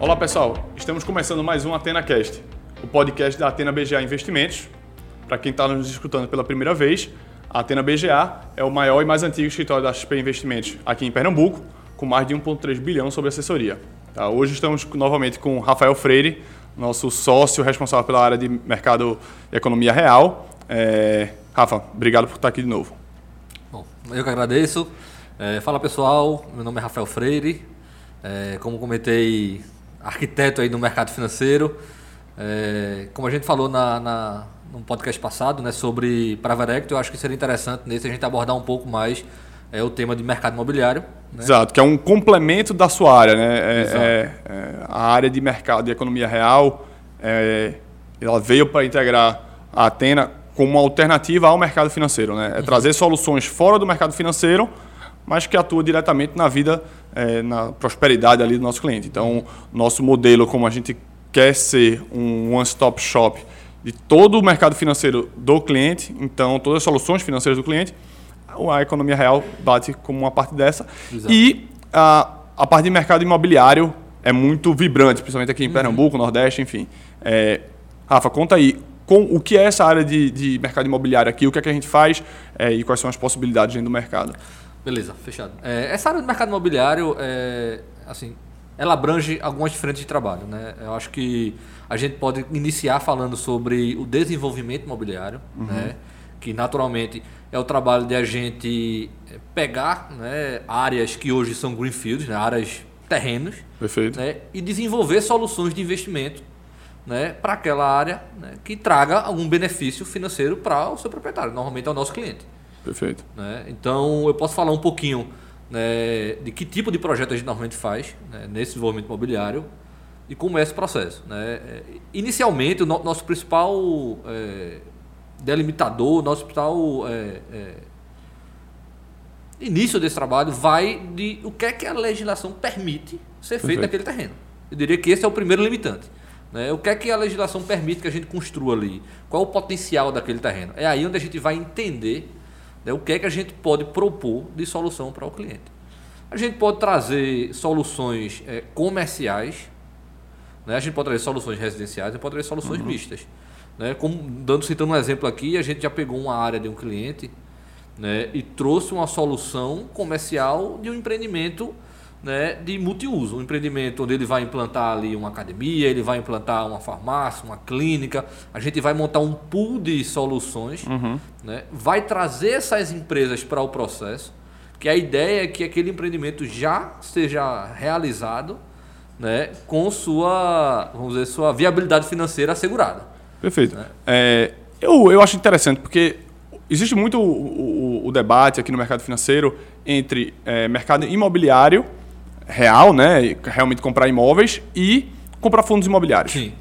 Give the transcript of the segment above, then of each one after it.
Olá pessoal, estamos começando mais um AtenaCast, o podcast da Atena BGA Investimentos. Para quem está nos escutando pela primeira vez, a Atena BGA é o maior e mais antigo escritório da XP Investimentos aqui em Pernambuco, com mais de 1,3 bilhão sobre assessoria. Tá, hoje estamos novamente com Rafael Freire, nosso sócio responsável pela área de mercado e economia real. É... Rafa, obrigado por estar aqui de novo. Bom, eu que agradeço. É, fala pessoal, meu nome é Rafael Freire. É, como comentei, arquiteto aí no mercado financeiro. É, como a gente falou na, na, no podcast passado né, sobre Praverect, eu acho que seria interessante nesse a gente abordar um pouco mais é, o tema de mercado imobiliário. Né? Exato, que é um complemento da sua área. Né? É, é, é a área de mercado de economia real é, ela veio para integrar a Atena como uma alternativa ao mercado financeiro. Né? É uhum. trazer soluções fora do mercado financeiro, mas que atua diretamente na vida, é, na prosperidade ali do nosso cliente. Então, nosso modelo, como a gente quer ser um one-stop shop de todo o mercado financeiro do cliente, então todas as soluções financeiras do cliente, a economia real bate como uma parte dessa. Exato. E a, a parte de mercado imobiliário é muito vibrante, principalmente aqui em uhum. Pernambuco, Nordeste, enfim. É, Rafa, conta aí com o que é essa área de, de mercado imobiliário aqui, o que é que a gente faz é, e quais são as possibilidades dentro do mercado. Beleza, fechado. É, essa área do mercado imobiliário, é, assim, ela abrange algumas frentes de trabalho. Né? Eu acho que a gente pode iniciar falando sobre o desenvolvimento imobiliário, uhum. né? que naturalmente é o trabalho de a gente pegar né, áreas que hoje são greenfields, né, áreas terrenos, Perfeito. Né, e desenvolver soluções de investimento né, para aquela área né, que traga algum benefício financeiro para o seu proprietário, normalmente é o nosso cliente. Perfeito. Né? Então eu posso falar um pouquinho né, de que tipo de projeto a gente normalmente faz né, nesse desenvolvimento imobiliário e como é esse processo. Né? Inicialmente, o no, nosso principal é, delimitador, nosso principal é, é, início desse trabalho vai de o que é que a legislação permite ser feito naquele terreno. Eu diria que esse é o primeiro limitante. Né? O que é que a legislação permite que a gente construa ali? Qual é o potencial daquele terreno? É aí onde a gente vai entender né, o que é que a gente pode propor de solução para o cliente. A gente pode trazer soluções é, comerciais, né? a gente pode trazer soluções residenciais, a gente pode trazer soluções uhum. mistas. Né? Como, dando, citando um exemplo aqui, a gente já pegou uma área de um cliente né, e trouxe uma solução comercial de um empreendimento né, de multiuso. Um empreendimento onde ele vai implantar ali uma academia, ele vai implantar uma farmácia, uma clínica. A gente vai montar um pool de soluções, uhum. né, vai trazer essas empresas para o processo, que a ideia é que aquele empreendimento já seja realizado né, com sua, vamos dizer, sua viabilidade financeira assegurada. Perfeito. Né? É, eu, eu acho interessante, porque existe muito o, o, o debate aqui no mercado financeiro entre é, mercado imobiliário real, né? Realmente comprar imóveis e comprar fundos imobiliários. Sim.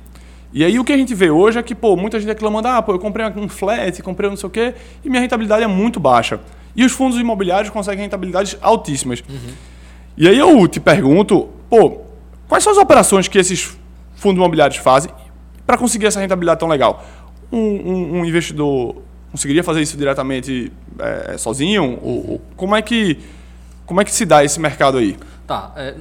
E aí o que a gente vê hoje é que, pô, muita gente reclamando, ah, pô, eu comprei um flat, comprei não sei o quê, e minha rentabilidade é muito baixa. E os fundos imobiliários conseguem rentabilidades altíssimas. Uhum. E aí eu te pergunto, pô, quais são as operações que esses fundos imobiliários fazem para conseguir essa rentabilidade tão legal? Um, um, um investidor conseguiria fazer isso diretamente é, sozinho? Uhum. Ou, como, é que, como é que se dá esse mercado aí? Tá. É,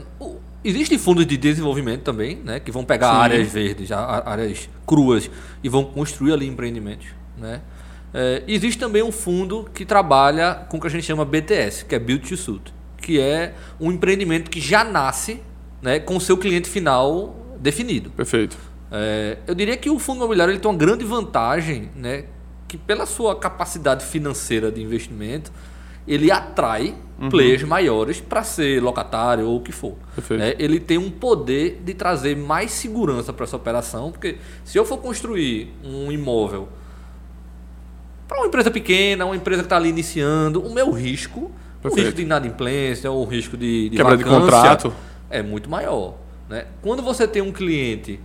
Existem fundos de desenvolvimento também, né? Que vão pegar Sim. áreas verdes, áreas cruas e vão construir ali empreendimentos, né? É, existe também um fundo que trabalha com o que a gente chama BTS, que é Build to Suit, que é um empreendimento que já nasce né, com o seu cliente final definido. Perfeito. É, eu diria que o fundo imobiliário ele tem uma grande vantagem, né, que pela sua capacidade financeira de investimento, ele atrai uhum. players maiores para ser locatário ou o que for. É, ele tem um poder de trazer mais segurança para essa operação, porque se eu for construir um imóvel para uma empresa pequena, uma empresa que está ali iniciando, o meu risco, Perfeito. o risco de inadimplência, ou o risco de, de quebra de contrato é muito maior. Né? Quando você tem um cliente, né,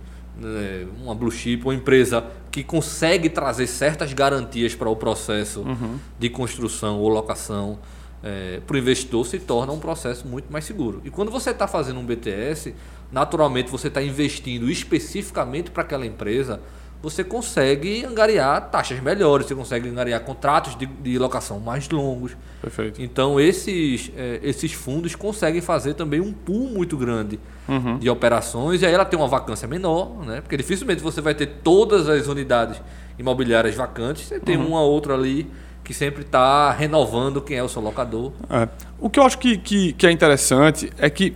uma blue chip, uma empresa que consegue trazer certas garantias para o processo uhum. de construção ou locação, é, para o investidor se torna um processo muito mais seguro. E quando você está fazendo um BTS, naturalmente você está investindo especificamente para aquela empresa você consegue angariar taxas melhores, você consegue angariar contratos de, de locação mais longos. Perfeito. Então, esses, é, esses fundos conseguem fazer também um pool muito grande Uhum. de operações, e aí ela tem uma vacância menor, né? porque dificilmente você vai ter todas as unidades imobiliárias vacantes, você Uhum. tem uma ou outra ali que sempre está renovando quem é o seu locador. É. O que eu acho que, que, que é interessante é que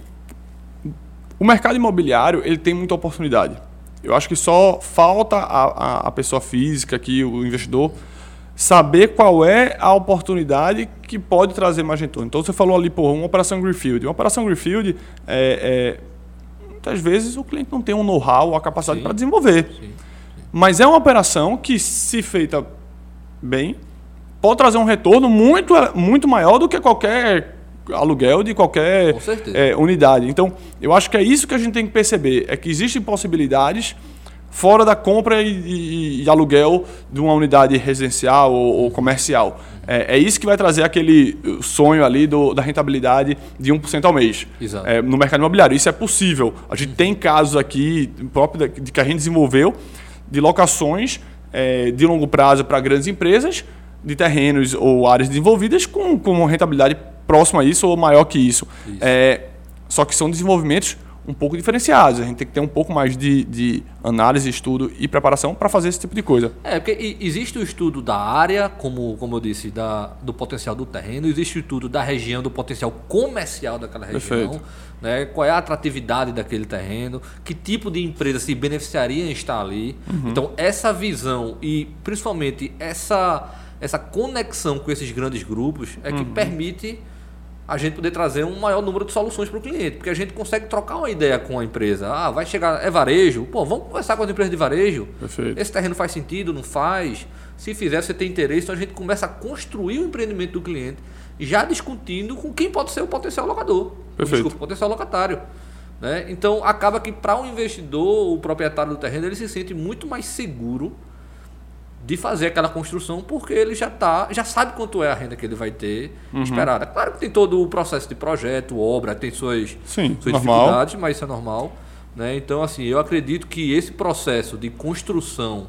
o mercado imobiliário ele tem muita oportunidade. Eu acho que só falta a, a, a pessoa física aqui, o investidor, saber qual é a oportunidade que pode trazer mais retorno. Então você falou ali, pô, uma operação Greenfield. Uma operação Greenfield, é, é, muitas vezes o cliente não tem um know-how a capacidade Sim. para desenvolver. Sim. Mas é uma operação que, se feita bem, pode trazer um retorno muito, muito maior do que qualquer aluguel de qualquer é, unidade. Então, eu acho que é isso que a gente tem que perceber, é que existem possibilidades fora da compra e, e- e aluguel de uma unidade residencial ou, ou comercial. É, é isso que vai trazer aquele sonho ali do- da rentabilidade de 1% ao mês é, no mercado imobiliário. Isso é possível. A gente tem casos aqui próprio da- de que a gente desenvolveu de locações é, de longo prazo para grandes empresas de terrenos ou áreas desenvolvidas com, com uma rentabilidade próxima a isso ou maior que isso. Isso. É, só que são desenvolvimentos um pouco diferenciados. A gente tem que ter um pouco mais de, de análise, estudo e preparação para fazer esse tipo de coisa. É, porque existe o estudo da área, como, como eu disse, da, do potencial do terreno, existe o estudo da região, do potencial comercial daquela região, Perfeito. né? qual é a atratividade daquele terreno, que tipo de empresa se beneficiaria em estar ali. Então, essa visão e principalmente essa, essa conexão com esses grandes grupos é que permite a gente poder trazer um maior número de soluções para o cliente, porque a gente consegue trocar uma ideia com a empresa. Ah, vai chegar, é varejo? Pô, vamos conversar com as empresas de varejo. Perfeito. Esse terreno faz sentido, não faz? Se fizer, você tem interesse, então a gente começa a construir o empreendimento do cliente, já discutindo com quem pode ser o potencial locador. Perfeito. Desculpa, o potencial locatário. Né? Então acaba que para o investidor, o proprietário do terreno, ele se sente muito mais seguro de fazer aquela construção porque ele já tá, já sabe quanto é a renda que ele vai ter Uhum. esperada. Claro que tem todo o processo de projeto, obra, tem suas, Sim, suas dificuldades, mas isso é normal. Né? Então, assim, eu acredito que esse processo de construção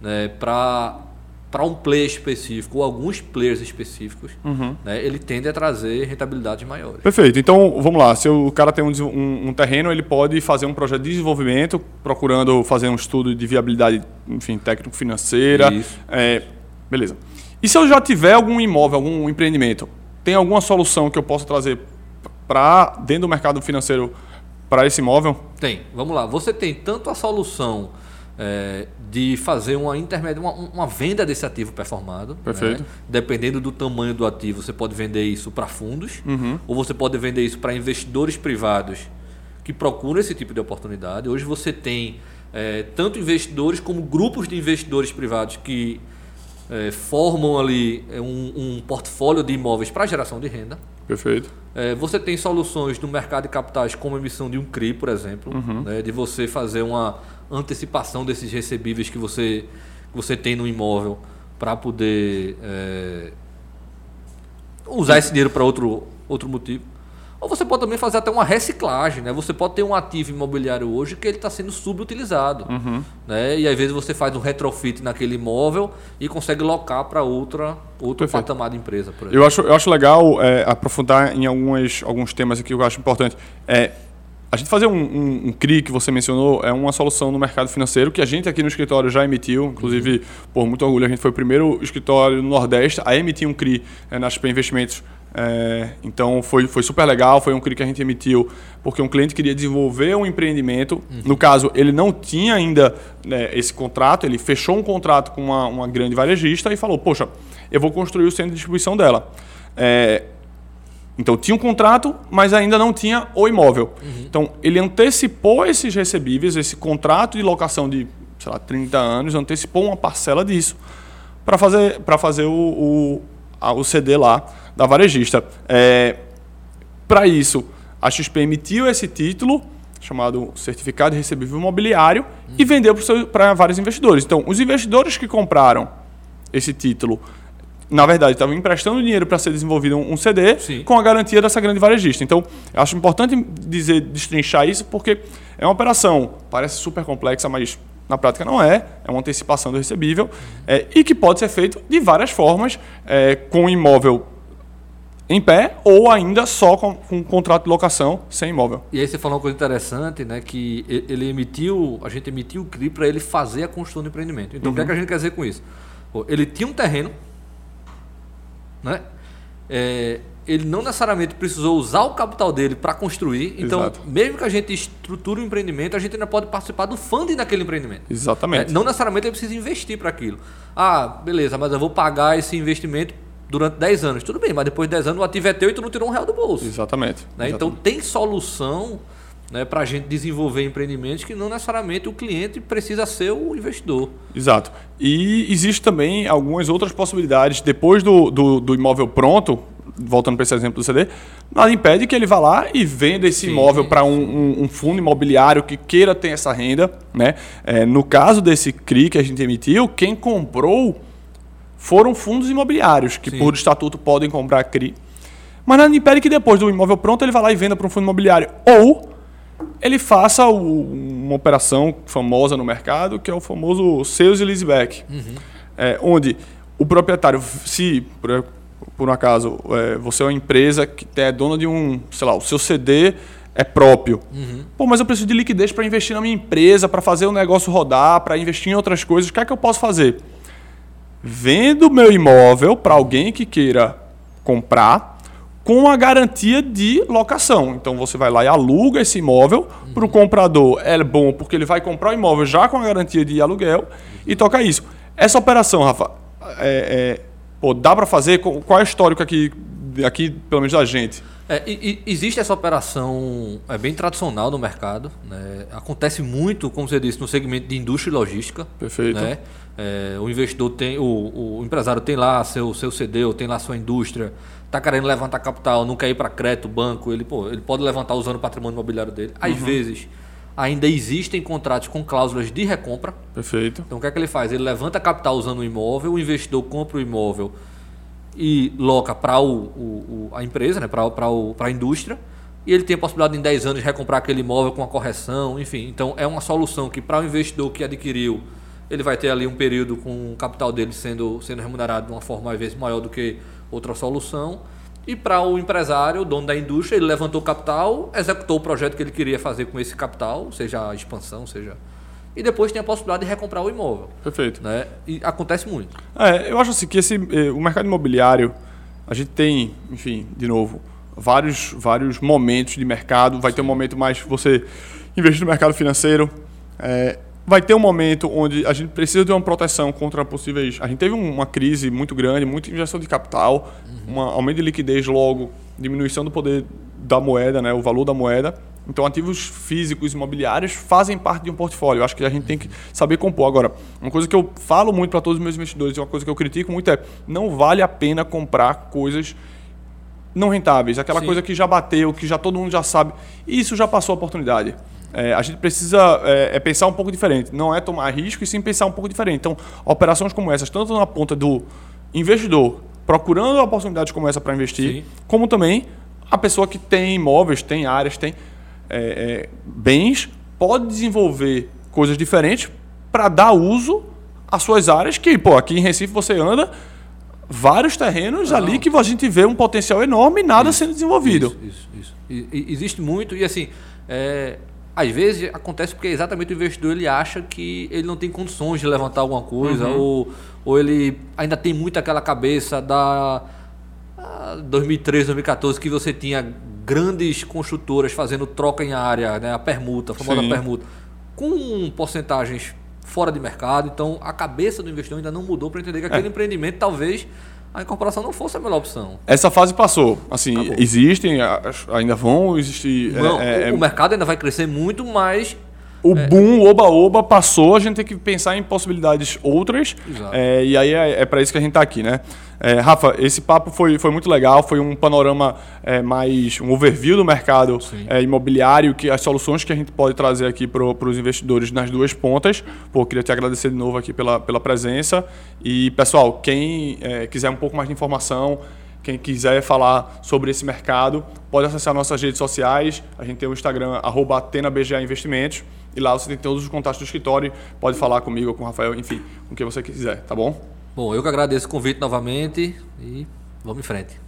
né, para para um player específico ou alguns players específicos, Uhum. né, ele tende a trazer rentabilidades maiores. Perfeito. Então, vamos lá. Se o cara tem um, um- um terreno, ele pode fazer um projeto de desenvolvimento, procurando fazer um estudo de viabilidade, enfim, técnico-financeira. Isso. É, beleza. E se eu já tiver algum imóvel, algum empreendimento, tem alguma solução que eu possa trazer para dentro do mercado financeiro para esse imóvel? Tem, vamos lá. Você tem tanto a solução é, de fazer uma intermédia, uma, uma venda desse ativo performado. Perfeito. né? Dependendo do tamanho do ativo, você pode vender isso para fundos, Uhum. ou você pode vender isso para investidores privados que procuram esse tipo de oportunidade. Hoje você tem é, tanto investidores como grupos de investidores privados que é, formam ali é, um, um portfólio de imóveis para geração de renda. Perfeito. É, você tem soluções no mercado de capitais como a emissão de um CRI, por exemplo, né, de você fazer uma antecipação desses recebíveis que você, que você tem no imóvel para poder é, usar esse dinheiro para outro, outro motivo. Ou você pode também fazer até uma reciclagem, né? Você pode ter um ativo imobiliário hoje que ele está sendo subutilizado, né? E às vezes você faz um retrofit naquele imóvel e consegue locar para outra outro Perfeito. patamar de empresa, por exemplo. Eu acho, eu acho legal é, aprofundar em algumas, alguns temas aqui que eu acho importante. É, a gente fazer um, um, um CRI que você mencionou é uma solução no mercado financeiro que a gente aqui no escritório já emitiu. Inclusive, por muito orgulho, a gente foi o primeiro escritório no Nordeste a emitir um CRI é, na XP Investimentos. É, então foi, foi super legal, foi um CRI que a gente emitiu porque um cliente queria desenvolver um empreendimento. No caso, ele não tinha ainda né, esse contrato, ele fechou um contrato com uma, uma grande varejista e falou: Poxa, eu vou construir o centro de distribuição dela. É, então tinha um contrato, mas ainda não tinha o imóvel. Então ele antecipou esses recebíveis, esse contrato de locação de, sei lá, 30 anos, antecipou uma parcela disso para fazer, pra fazer o, o CD lá da varejista. É, para isso, a XP emitiu esse título, chamado Certificado de Recebível Imobiliário, e vendeu para vários investidores. Então, os investidores que compraram esse título, na verdade, estavam emprestando dinheiro para ser desenvolvido um um CD Sim. com a garantia dessa grande varejista. Então, eu acho importante dizer, destrinchar isso, porque é uma operação, parece super complexa, mas na prática não é, é uma antecipação do recebível, é, e que pode ser feito de várias formas, é, com imóvel em pé ou ainda só com, com um contrato de locação sem imóvel. E aí você falou uma coisa interessante, né? Que ele emitiu, a gente emitiu o CRI para ele fazer a construção do empreendimento. Então uhum. o que, é que a gente quer dizer com isso? Pô, ele tinha um terreno, né? É, ele não necessariamente precisou usar o capital dele para construir. Então, Exato. mesmo que a gente estruture um empreendimento, a gente ainda pode participar do funding daquele empreendimento. Exatamente. É, não necessariamente ele precisa investir para aquilo. Ah, beleza, mas eu vou pagar esse investimento durante 10 anos. Tudo bem, mas depois de 10 anos o ativo é teu e tu não tirou um real do bolso. Exatamente. Né? Exatamente. Então tem solução né, para a gente desenvolver empreendimentos que não necessariamente o cliente precisa ser o investidor. Exato. E existe também algumas outras possibilidades. Depois do, do, do imóvel pronto, voltando para esse exemplo do CD, nada impede que ele vá lá e venda esse Sim, imóvel para um, um, um, fundo imobiliário que queira ter essa renda. Né? É, no caso desse CRI que a gente emitiu, quem comprou foram fundos imobiliários, que Sim. por estatuto podem comprar CRI. Mas nada impede que depois do imóvel pronto ele vá lá e venda para um fundo imobiliário. Ou ele faça o, uma operação famosa no mercado, que é o famoso sales e leaseback. Uhum. É, onde o proprietário, se por, por um acaso é, você é uma empresa que é dona de um, sei lá, o seu CD é próprio. Uhum. Pô, mas eu preciso de liquidez para investir na minha empresa, para fazer o negócio rodar, para investir em outras coisas. O que é que eu posso fazer? vendo meu imóvel para alguém que queira comprar com a garantia de locação. Então você vai lá e aluga esse imóvel. Uhum. Para o comprador é bom porque ele vai comprar o imóvel já com a garantia de aluguel e toca isso. Essa operação, Rafa, é, é, pô, dá para fazer? Qual é o histórico aqui, aqui, pelo menos da gente? É, e, e, existe essa operação é bem tradicional no mercado. Né? Acontece muito, como você disse, no segmento de indústria e logística. Perfeito. Né? É, o investidor tem, o, o, empresário tem lá seu, seu CD, ou tem lá sua indústria, está querendo levantar capital, não quer ir para crédito, banco, ele, pô, ele pode levantar usando o patrimônio imobiliário dele. Às uhum. vezes, ainda existem contratos com cláusulas de recompra. Perfeito. Então o que é que ele faz? Ele levanta capital usando o imóvel, o investidor compra o imóvel e loca para o, o, a empresa, né, para a indústria, e ele tem a possibilidade em 10 anos de recomprar aquele imóvel com a correção, enfim. Então é uma solução que para o investidor que adquiriu, ele vai ter ali um período com o capital dele sendo, sendo remunerado de uma forma às vezes maior do que outra solução. E para o empresário, o dono da indústria, ele levantou o capital, executou o projeto que ele queria fazer com esse capital, seja a expansão, seja e depois tem a possibilidade de recomprar o imóvel. Perfeito. Né? E acontece muito. É, eu acho assim que esse, eh, o mercado imobiliário, a gente tem, enfim, de novo, vários, vários momentos de mercado. Vai Sim. ter um momento mais você investir no mercado financeiro. É, vai ter um momento onde a gente precisa de uma proteção contra possíveis. A gente teve uma crise muito grande, muita injeção de capital, uhum. um aumento de liquidez logo, diminuição do poder da moeda, né, o valor da moeda. Então, ativos físicos imobiliários fazem parte de um portfólio. Eu acho que a gente tem que saber compor. Agora, uma coisa que eu falo muito para todos os meus investidores, e uma coisa que eu critico muito é: não vale a pena comprar coisas não rentáveis, aquela Sim. coisa que já bateu, que já todo mundo já sabe. Isso já passou a oportunidade. É, a gente precisa é, é, pensar um pouco diferente. Não é tomar risco e sim pensar um pouco diferente. Então, operações como essas, tanto na ponta do investidor procurando oportunidades como essa para investir, sim. como também a pessoa que tem imóveis, tem áreas, tem é, é, bens, pode desenvolver coisas diferentes para dar uso às suas áreas, que, pô, aqui em Recife você anda vários terrenos Não. ali que a gente vê um potencial enorme e nada isso, sendo desenvolvido. Isso, isso, isso. E, existe muito, e assim, é, às vezes acontece porque exatamente o investidor ele acha que ele não tem condições de levantar alguma coisa, uhum. ou, ou ele ainda tem muito aquela cabeça da 2013, 2014, que você tinha grandes construtoras fazendo troca em área, né, a permuta, a famosa Sim. permuta, com porcentagens fora de mercado. Então, a cabeça do investidor ainda não mudou para entender que aquele é. empreendimento talvez a incorporação não fosse a melhor opção. Essa fase passou. Assim, Acabou. existem, ainda vão existir. Não, é, o, é... o mercado ainda vai crescer muito, mas o é. boom, oba-oba, passou, a gente tem que pensar em possibilidades outras. É, e aí é, é para isso que a gente está aqui, né? É, Rafa, esse papo foi, foi muito legal, foi um panorama é, mais, um overview do mercado é, imobiliário, que as soluções que a gente pode trazer aqui para os investidores nas duas pontas. Pô, queria te agradecer de novo aqui pela, pela presença. E, pessoal, quem quiser um pouco mais de informação, Quem quiser falar sobre esse mercado, pode acessar nossas redes sociais. A gente tem o Instagram, AtenaBGA Investimentos. E lá você tem todos os contatos do escritório. Pode falar comigo com o Rafael, enfim, com quem você quiser, tá bom? Bom, eu que agradeço o convite novamente e vamos em frente.